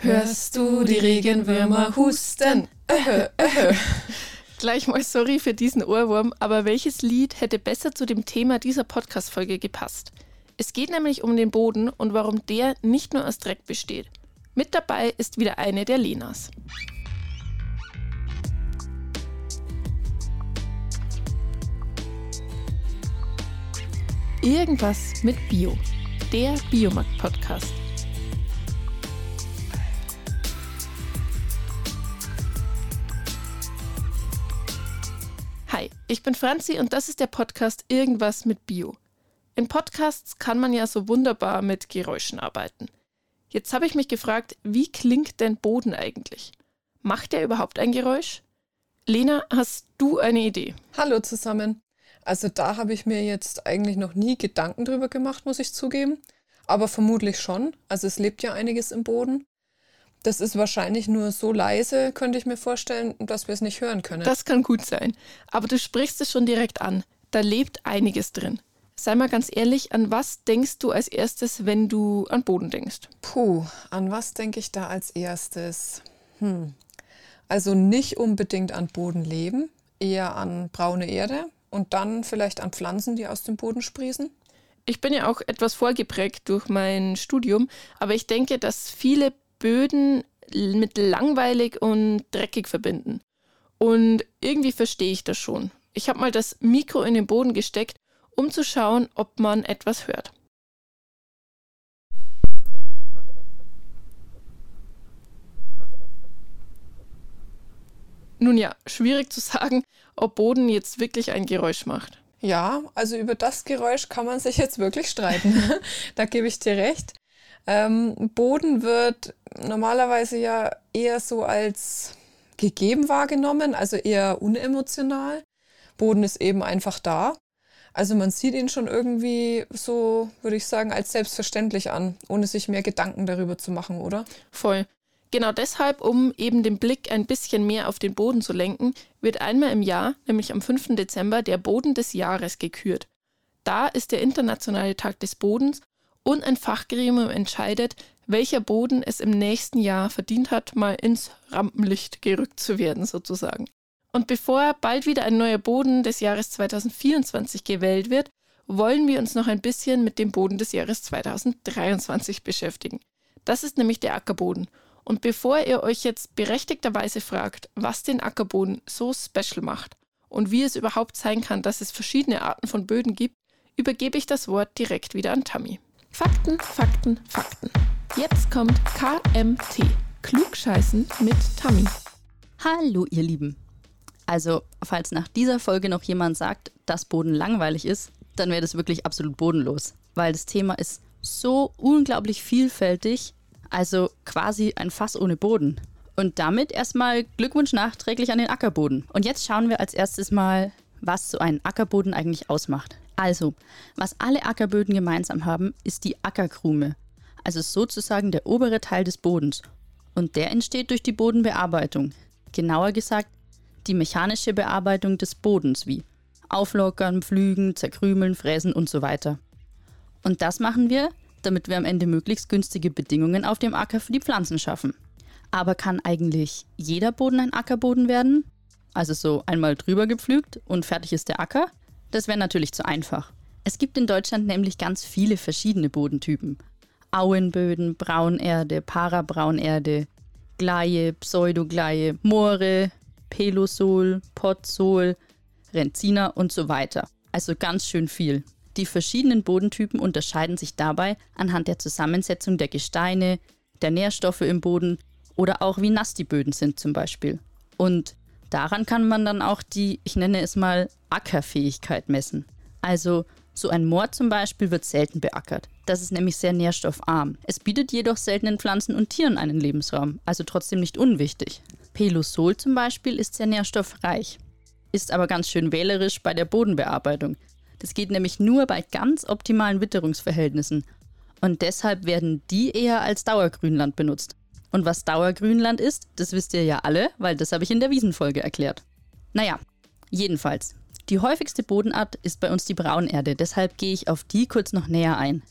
Hörst du die Regenwürmer husten? Öhö, öhö. Gleich mal sorry für diesen Ohrwurm, aber welches Lied hätte besser zu dem Thema dieser Podcast-Folge gepasst? Es geht nämlich um den Boden und warum der nicht nur aus Dreck besteht. Mit dabei ist wieder eine der Lenas. Irgendwas mit Bio. Der Biomarkt-Podcast. Hi, ich bin Franzi und das ist der Podcast Irgendwas mit Bio. In Podcasts kann man ja so wunderbar mit Geräuschen arbeiten. Jetzt habe ich mich gefragt, wie klingt denn Boden eigentlich? Macht er überhaupt ein Geräusch? Lena, hast du eine Idee? Hallo zusammen. Also da habe ich mir jetzt eigentlich noch nie Gedanken drüber gemacht, muss ich zugeben. Aber vermutlich schon. Also es lebt ja einiges im Boden. Das ist wahrscheinlich nur so leise, könnte ich mir vorstellen, dass wir es nicht hören können. Das kann gut sein. Aber du sprichst es schon direkt an. Da lebt einiges drin. Sei mal ganz ehrlich, an was denkst du als erstes, wenn du an Boden denkst? Puh, an was denke ich da als erstes? Hm. Also nicht unbedingt an Bodenleben, eher an braune Erde, und dann vielleicht an Pflanzen, die aus dem Boden sprießen? Ich bin ja auch etwas vorgeprägt durch mein Studium, aber ich denke, dass viele Böden mit langweilig und dreckig verbinden. Und irgendwie verstehe ich das schon. Ich habe mal das Mikro in den Boden gesteckt, um zu schauen, ob man etwas hört. Nun ja, schwierig zu sagen, ob Boden jetzt wirklich ein Geräusch macht. Ja, also über das Geräusch kann man sich jetzt wirklich streiten. da gebe ich dir recht. Ähm, Boden wird normalerweise ja eher so als gegeben wahrgenommen, also eher unemotional. Boden ist eben einfach da. Also man sieht ihn schon irgendwie so, würde ich sagen, als selbstverständlich an, ohne sich mehr Gedanken darüber zu machen, oder? Voll. Genau deshalb, um eben den Blick ein bisschen mehr auf den Boden zu lenken, wird einmal im Jahr, nämlich am 5. Dezember, der Boden des Jahres gekürt. Da ist der Internationale Tag des Bodens und ein Fachgremium entscheidet, welcher Boden es im nächsten Jahr verdient hat, mal ins Rampenlicht gerückt zu werden, sozusagen. Und bevor bald wieder ein neuer Boden des Jahres 2024 gewählt wird, wollen wir uns noch ein bisschen mit dem Boden des Jahres 2023 beschäftigen. Das ist nämlich der Ackerboden. Und bevor ihr euch jetzt berechtigterweise fragt, was den Ackerboden so special macht und wie es überhaupt sein kann, dass es verschiedene Arten von Böden gibt, übergebe ich das Wort direkt wieder an Tammy. Fakten, Fakten, Fakten. Jetzt kommt KMT. Klugscheißen mit Tammy. Hallo, ihr Lieben. Also, falls nach dieser Folge noch jemand sagt, dass Boden langweilig ist, dann wäre das wirklich absolut bodenlos. Weil das Thema ist so unglaublich vielfältig also quasi ein Fass ohne Boden. Und damit erstmal Glückwunsch nachträglich an den Ackerboden. Und jetzt schauen wir als erstes mal, was so ein Ackerboden eigentlich ausmacht. Also, was alle Ackerböden gemeinsam haben, ist die Ackerkrume. Also sozusagen der obere Teil des Bodens. Und der entsteht durch die Bodenbearbeitung. Genauer gesagt, die mechanische Bearbeitung des Bodens wie Auflockern, Pflügen, Zerkrümeln, Fräsen und so weiter. Und das machen wir, damit wir am Ende möglichst günstige Bedingungen auf dem Acker für die Pflanzen schaffen. Aber kann eigentlich jeder Boden ein Ackerboden werden? Also so einmal drüber gepflügt und fertig ist der Acker? Das wäre natürlich zu einfach. Es gibt in Deutschland nämlich ganz viele verschiedene Bodentypen. Auenböden, Braunerde, Parabraunerde, Gleie, Pseudogleie, Moore, Pelosol, Potsol, Renziner und so weiter. Also ganz schön viel. Die verschiedenen Bodentypen unterscheiden sich dabei anhand der Zusammensetzung der Gesteine, der Nährstoffe im Boden oder auch wie nass die Böden sind zum Beispiel. Und daran kann man dann auch die, ich nenne es mal, Ackerfähigkeit messen. Also so ein Moor zum Beispiel wird selten beackert. Das ist nämlich sehr nährstoffarm. Es bietet jedoch seltenen Pflanzen und Tieren einen Lebensraum, also trotzdem nicht unwichtig. Pelosol zum Beispiel ist sehr nährstoffreich, ist aber ganz schön wählerisch bei der Bodenbearbeitung. Das geht nämlich nur bei ganz optimalen Witterungsverhältnissen. Und deshalb werden die eher als Dauergrünland benutzt. Und was Dauergrünland ist, das wisst ihr ja alle, weil das habe ich in der Wiesenfolge erklärt. Naja, jedenfalls. Die häufigste Bodenart ist bei uns die Braunerde, deshalb gehe ich auf die kurz noch näher ein.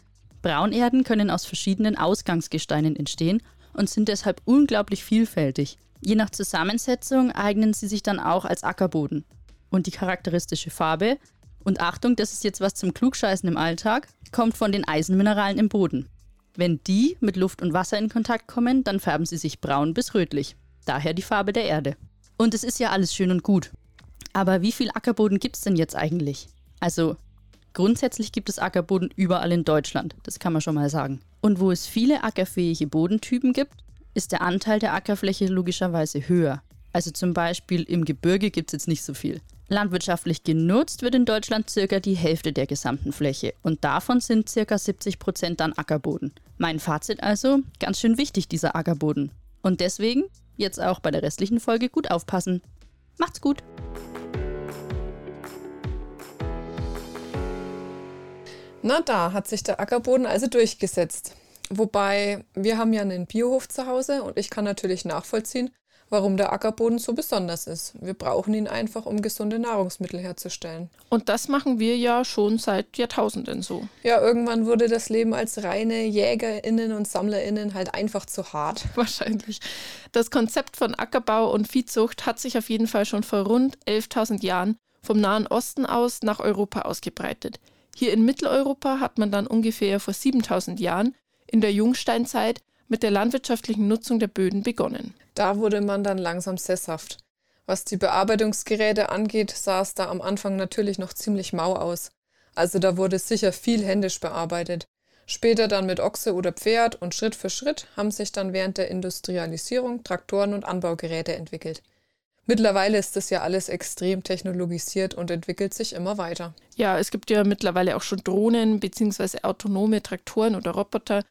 Braunerden können aus verschiedenen Ausgangsgesteinen entstehen und sind deshalb unglaublich vielfältig. Je nach Zusammensetzung eignen sie sich dann auch als Ackerboden. Und die charakteristische Farbe, und Achtung, das ist jetzt was zum Klugscheißen im Alltag, kommt von den Eisenmineralen im Boden. Wenn die mit Luft und Wasser in Kontakt kommen, dann färben sie sich braun bis rötlich. Daher die Farbe der Erde. Und es ist ja alles schön und gut. Aber wie viel Ackerboden gibt es denn jetzt eigentlich? Also grundsätzlich gibt es Ackerboden überall in Deutschland, das kann man schon mal sagen. Und wo es viele ackerfähige Bodentypen gibt, ist der Anteil der Ackerfläche logischerweise höher. Also zum Beispiel im Gebirge gibt es jetzt nicht so viel. Landwirtschaftlich genutzt wird in Deutschland circa die Hälfte der gesamten Fläche und davon sind circa 70 Prozent dann Ackerboden. Mein Fazit also, ganz schön wichtig dieser Ackerboden. Und deswegen jetzt auch bei der restlichen Folge gut aufpassen. Macht's gut! Na, da hat sich der Ackerboden also durchgesetzt. Wobei wir haben ja einen Biohof zu Hause und ich kann natürlich nachvollziehen, warum der Ackerboden so besonders ist. Wir brauchen ihn einfach, um gesunde Nahrungsmittel herzustellen. Und das machen wir ja schon seit Jahrtausenden so. Ja, irgendwann wurde das Leben als reine Jägerinnen und Sammlerinnen halt einfach zu hart. Wahrscheinlich. Das Konzept von Ackerbau und Viehzucht hat sich auf jeden Fall schon vor rund 11.000 Jahren vom Nahen Osten aus nach Europa ausgebreitet. Hier in Mitteleuropa hat man dann ungefähr vor 7000 Jahren in der Jungsteinzeit mit der landwirtschaftlichen Nutzung der Böden begonnen. Da wurde man dann langsam sesshaft. Was die Bearbeitungsgeräte angeht, sah es da am Anfang natürlich noch ziemlich mau aus. Also da wurde sicher viel händisch bearbeitet. Später dann mit Ochse oder Pferd und Schritt für Schritt haben sich dann während der Industrialisierung Traktoren und Anbaugeräte entwickelt. Mittlerweile ist das ja alles extrem technologisiert und entwickelt sich immer weiter. Ja, es gibt ja mittlerweile auch schon Drohnen bzw. autonome Traktoren oder Roboter,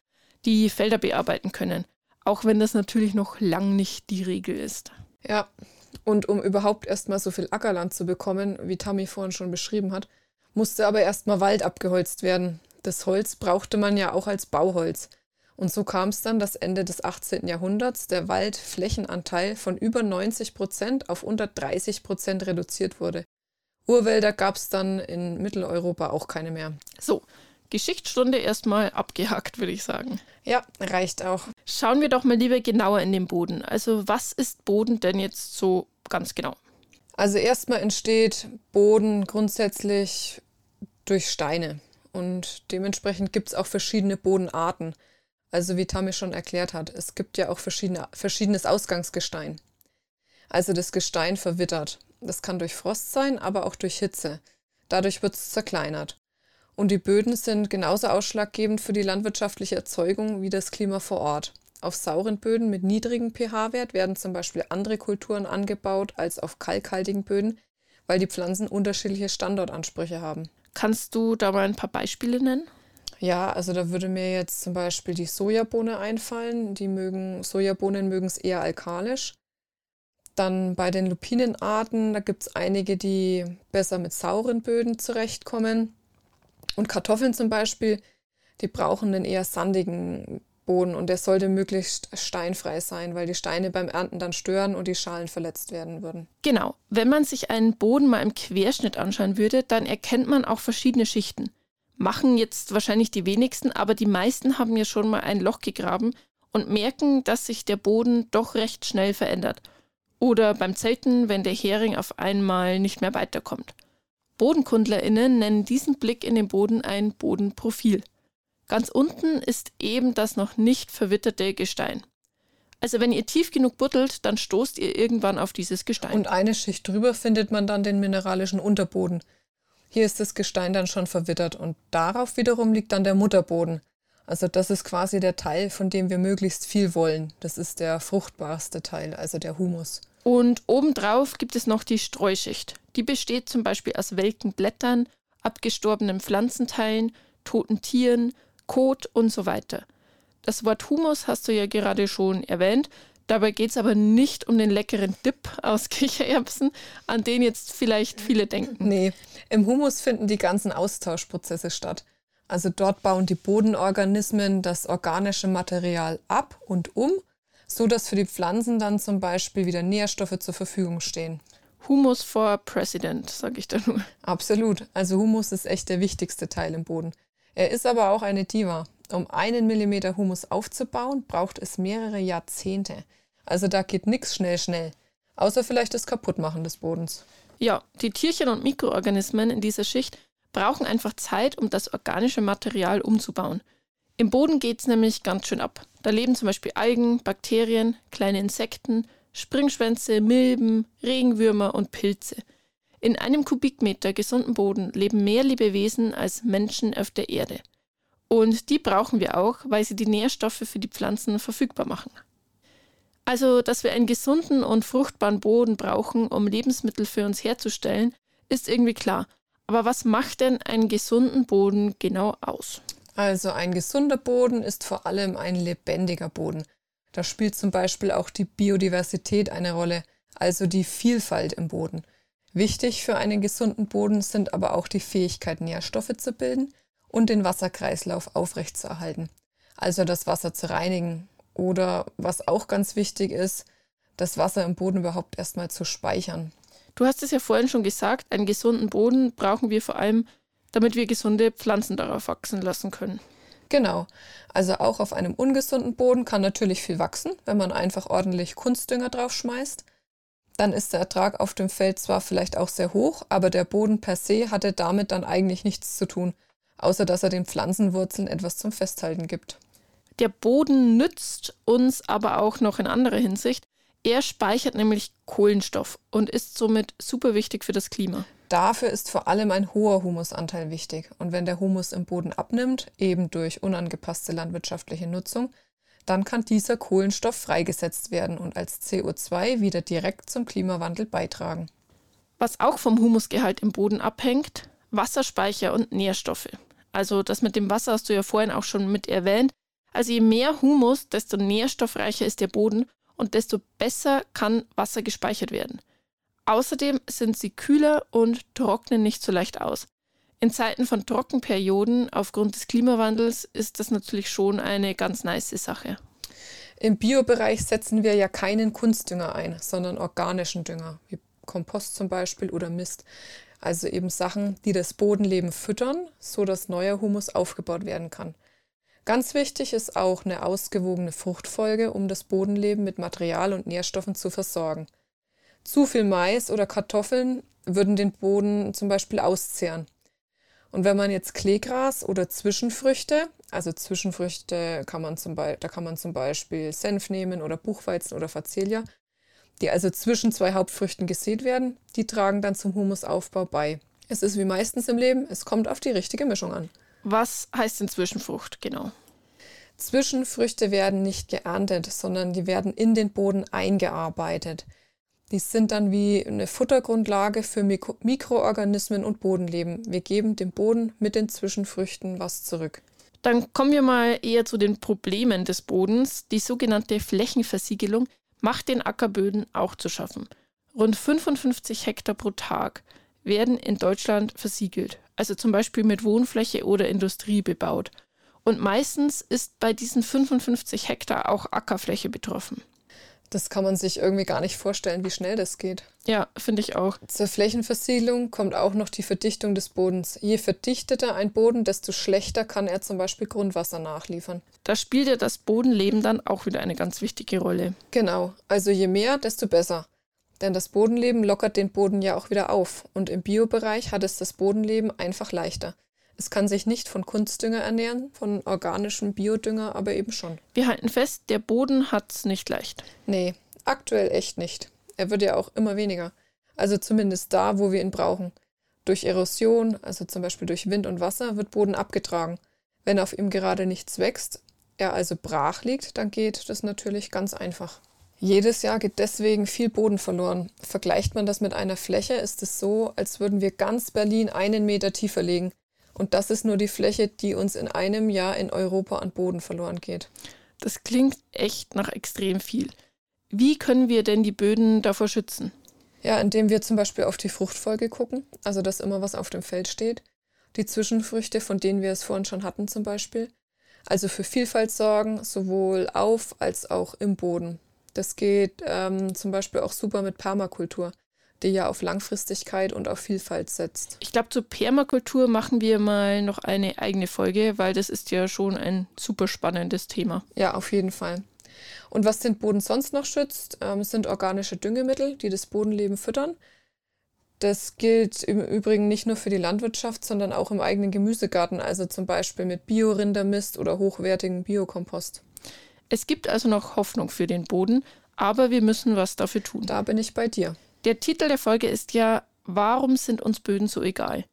die Felder bearbeiten können. Auch wenn das natürlich noch lang nicht die Regel ist. Ja, und um überhaupt erstmal so viel Ackerland zu bekommen, wie Tammy vorhin schon beschrieben hat, musste aber erstmal Wald abgeholzt werden. Das Holz brauchte man ja auch als Bauholz. Und so kam es dann, dass Ende des 18. Jahrhunderts der Waldflächenanteil von über 90 Prozent auf unter 30 Prozent reduziert wurde. Urwälder gab es dann in Mitteleuropa auch keine mehr. So, Geschichtsstunde erstmal abgehakt, würde ich sagen. Ja, reicht auch. Schauen wir doch mal lieber genauer in den Boden. Also was ist Boden denn jetzt so ganz genau? Also erstmal entsteht Boden grundsätzlich durch Steine. Und dementsprechend gibt es auch verschiedene Bodenarten. Also wie Tammy schon erklärt hat, es gibt ja auch verschiedene, verschiedenes Ausgangsgestein. Also das Gestein verwittert. Das kann durch Frost sein, aber auch durch Hitze. Dadurch wird es zerkleinert. Und die Böden sind genauso ausschlaggebend für die landwirtschaftliche Erzeugung wie das Klima vor Ort. Auf sauren Böden mit niedrigem pH-Wert werden zum Beispiel andere Kulturen angebaut als auf kalkhaltigen Böden, weil die Pflanzen unterschiedliche Standortansprüche haben. Kannst du da mal ein paar Beispiele nennen? Ja, also da würde mir jetzt zum Beispiel die Sojabohne einfallen. Die mögen, Sojabohnen mögen es eher alkalisch. Dann bei den Lupinenarten, da gibt es einige, die besser mit sauren Böden zurechtkommen. Und Kartoffeln zum Beispiel, die brauchen einen eher sandigen Boden und der sollte möglichst steinfrei sein, weil die Steine beim Ernten dann stören und die Schalen verletzt werden würden. Genau. Wenn man sich einen Boden mal im Querschnitt anschauen würde, dann erkennt man auch verschiedene Schichten. Machen jetzt wahrscheinlich die wenigsten, aber die meisten haben ja schon mal ein Loch gegraben und merken, dass sich der Boden doch recht schnell verändert. Oder beim Zelten, wenn der Hering auf einmal nicht mehr weiterkommt. BodenkundlerInnen nennen diesen Blick in den Boden ein Bodenprofil. Ganz unten ist eben das noch nicht verwitterte Gestein. Also wenn ihr tief genug buddelt, dann stoßt ihr irgendwann auf dieses Gestein. Und eine Schicht drüber findet man dann den mineralischen Unterboden. Hier ist das Gestein dann schon verwittert und darauf wiederum liegt dann der Mutterboden. Also das ist quasi der Teil, von dem wir möglichst viel wollen. Das ist der fruchtbarste Teil, also der Humus. Und obendrauf gibt es noch die Streuschicht. Die besteht zum Beispiel aus welken Blättern, abgestorbenen Pflanzenteilen, toten Tieren, Kot und so weiter. Das Wort Humus hast du ja gerade schon erwähnt. Dabei geht es aber nicht um den leckeren Dip aus Kichererbsen, an den jetzt vielleicht viele denken. Nee, im Humus finden die ganzen Austauschprozesse statt. Also dort bauen die Bodenorganismen das organische Material ab und um so dass für die Pflanzen dann zum Beispiel wieder Nährstoffe zur Verfügung stehen. Humus for President, sage ich da nur. Absolut. Also Humus ist echt der wichtigste Teil im Boden. Er ist aber auch eine Diva. Um einen Millimeter Humus aufzubauen, braucht es mehrere Jahrzehnte. Also da geht nichts schnell, schnell. Außer vielleicht das Kaputtmachen des Bodens. Ja, die Tierchen und Mikroorganismen in dieser Schicht brauchen einfach Zeit, um das organische Material umzubauen. Im Boden geht es nämlich ganz schön ab. Da leben zum Beispiel Algen, Bakterien, kleine Insekten, Springschwänze, Milben, Regenwürmer und Pilze. In einem Kubikmeter gesunden Boden leben mehr Lebewesen als Menschen auf der Erde. Und die brauchen wir auch, weil sie die Nährstoffe für die Pflanzen verfügbar machen. Also, dass wir einen gesunden und fruchtbaren Boden brauchen, um Lebensmittel für uns herzustellen, ist irgendwie klar. Aber was macht denn einen gesunden Boden genau aus? Also ein gesunder Boden ist vor allem ein lebendiger Boden. Da spielt zum Beispiel auch die Biodiversität eine Rolle, also die Vielfalt im Boden. Wichtig für einen gesunden Boden sind aber auch die Fähigkeit, Nährstoffe zu bilden und den Wasserkreislauf aufrechtzuerhalten, also das Wasser zu reinigen. Oder was auch ganz wichtig ist, das Wasser im Boden überhaupt erstmal zu speichern. Du hast es ja vorhin schon gesagt, einen gesunden Boden brauchen wir vor allem, damit wir gesunde Pflanzen darauf wachsen lassen können. Genau. Also auch auf einem ungesunden Boden kann natürlich viel wachsen, wenn man einfach ordentlich Kunstdünger drauf schmeißt. Dann ist der Ertrag auf dem Feld zwar vielleicht auch sehr hoch, aber der Boden per se hatte damit dann eigentlich nichts zu tun, außer dass er den Pflanzenwurzeln etwas zum Festhalten gibt. Der Boden nützt uns aber auch noch in anderer Hinsicht. Er speichert nämlich Kohlenstoff und ist somit super wichtig für das Klima. Dafür ist vor allem ein hoher Humusanteil wichtig. Und wenn der Humus im Boden abnimmt, eben durch unangepasste landwirtschaftliche Nutzung, dann kann dieser Kohlenstoff freigesetzt werden und als CO2 wieder direkt zum Klimawandel beitragen. Was auch vom Humusgehalt im Boden abhängt, Wasserspeicher und Nährstoffe. Also das mit dem Wasser hast du ja vorhin auch schon mit erwähnt. Also je mehr Humus, desto nährstoffreicher ist der Boden und desto besser kann Wasser gespeichert werden. Außerdem sind sie kühler und trocknen nicht so leicht aus. In Zeiten von Trockenperioden aufgrund des Klimawandels ist das natürlich schon eine ganz nice Sache. Im Biobereich setzen wir ja keinen Kunstdünger ein, sondern organischen Dünger, wie Kompost zum Beispiel oder Mist. Also eben Sachen, die das Bodenleben füttern, so dass neuer Humus aufgebaut werden kann. Ganz wichtig ist auch eine ausgewogene Fruchtfolge, um das Bodenleben mit Material und Nährstoffen zu versorgen. Zu viel Mais oder Kartoffeln würden den Boden zum Beispiel auszehren. Und wenn man jetzt Kleegras oder Zwischenfrüchte, also Zwischenfrüchte kann man zum Beispiel, da kann man zum Beispiel Senf nehmen oder Buchweizen oder Facelia, die also zwischen zwei Hauptfrüchten gesät werden, die tragen dann zum Humusaufbau bei. Es ist wie meistens im Leben, es kommt auf die richtige Mischung an. Was heißt denn Zwischenfrucht genau? Zwischenfrüchte werden nicht geerntet, sondern die werden in den Boden eingearbeitet. Die sind dann wie eine Futtergrundlage für Mikro Mikroorganismen und Bodenleben. Wir geben dem Boden mit den Zwischenfrüchten was zurück. Dann kommen wir mal eher zu den Problemen des Bodens. Die sogenannte Flächenversiegelung macht den Ackerböden auch zu schaffen. Rund 55 Hektar pro Tag werden in Deutschland versiegelt, also zum Beispiel mit Wohnfläche oder Industrie bebaut. Und meistens ist bei diesen 55 Hektar auch Ackerfläche betroffen. Das kann man sich irgendwie gar nicht vorstellen, wie schnell das geht. Ja, finde ich auch. Zur Flächenversiegelung kommt auch noch die Verdichtung des Bodens. Je verdichteter ein Boden, desto schlechter kann er zum Beispiel Grundwasser nachliefern. Da spielt ja das Bodenleben dann auch wieder eine ganz wichtige Rolle. Genau, also je mehr, desto besser. Denn das Bodenleben lockert den Boden ja auch wieder auf. Und im Biobereich hat es das Bodenleben einfach leichter. Es kann sich nicht von Kunstdünger ernähren, von organischem Biodünger aber eben schon. Wir halten fest, der Boden hat's nicht leicht. Nee, aktuell echt nicht. Er wird ja auch immer weniger. Also zumindest da, wo wir ihn brauchen. Durch Erosion, also zum Beispiel durch Wind und Wasser, wird Boden abgetragen. Wenn auf ihm gerade nichts wächst, er also brach liegt, dann geht das natürlich ganz einfach. Jedes Jahr geht deswegen viel Boden verloren. Vergleicht man das mit einer Fläche, ist es so, als würden wir ganz Berlin einen Meter tiefer legen. Und das ist nur die Fläche, die uns in einem Jahr in Europa an Boden verloren geht. Das klingt echt nach extrem viel. Wie können wir denn die Böden davor schützen? Ja, indem wir zum Beispiel auf die Fruchtfolge gucken, also dass immer was auf dem Feld steht. Die Zwischenfrüchte, von denen wir es vorhin schon hatten zum Beispiel. Also für Vielfalt sorgen, sowohl auf als auch im Boden. Das geht ähm, zum Beispiel auch super mit Permakultur. Die ja auf Langfristigkeit und auf Vielfalt setzt. Ich glaube, zur Permakultur machen wir mal noch eine eigene Folge, weil das ist ja schon ein super spannendes Thema. Ja, auf jeden Fall. Und was den Boden sonst noch schützt, ähm, sind organische Düngemittel, die das Bodenleben füttern. Das gilt im Übrigen nicht nur für die Landwirtschaft, sondern auch im eigenen Gemüsegarten, also zum Beispiel mit Biorindermist oder hochwertigen Biokompost. Es gibt also noch Hoffnung für den Boden, aber wir müssen was dafür tun. Da bin ich bei dir. Der Titel der Folge ist ja, warum sind uns Böden so egal?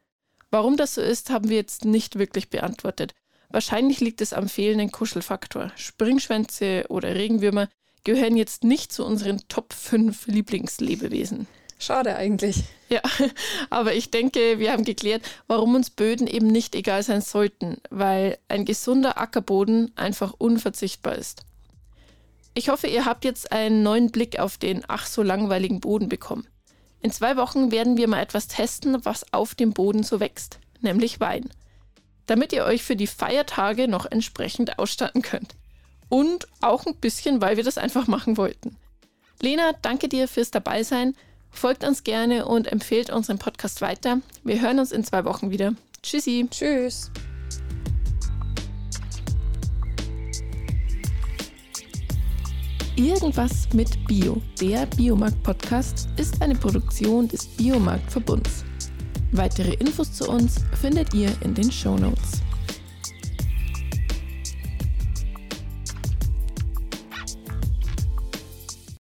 Warum das so ist, haben wir jetzt nicht wirklich beantwortet. Wahrscheinlich liegt es am fehlenden Kuschelfaktor. Springschwänze oder Regenwürmer gehören jetzt nicht zu unseren Top 5 Lieblingslebewesen. Schade eigentlich. Ja, aber ich denke, wir haben geklärt, warum uns Böden eben nicht egal sein sollten, weil ein gesunder Ackerboden einfach unverzichtbar ist. Ich hoffe, ihr habt jetzt einen neuen Blick auf den ach so langweiligen Boden bekommen. In zwei Wochen werden wir mal etwas testen, was auf dem Boden so wächst, nämlich Wein. Damit ihr euch für die Feiertage noch entsprechend ausstatten könnt. Und auch ein bisschen, weil wir das einfach machen wollten. Lena, danke dir fürs Dabeisein. Folgt uns gerne und empfehlt unseren Podcast weiter. Wir hören uns in zwei Wochen wieder. Tschüssi. Tschüss. Irgendwas mit Bio, der Biomarkt-Podcast, ist eine Produktion des Biomarkt-Verbunds. Weitere Infos zu uns findet ihr in den Show Notes.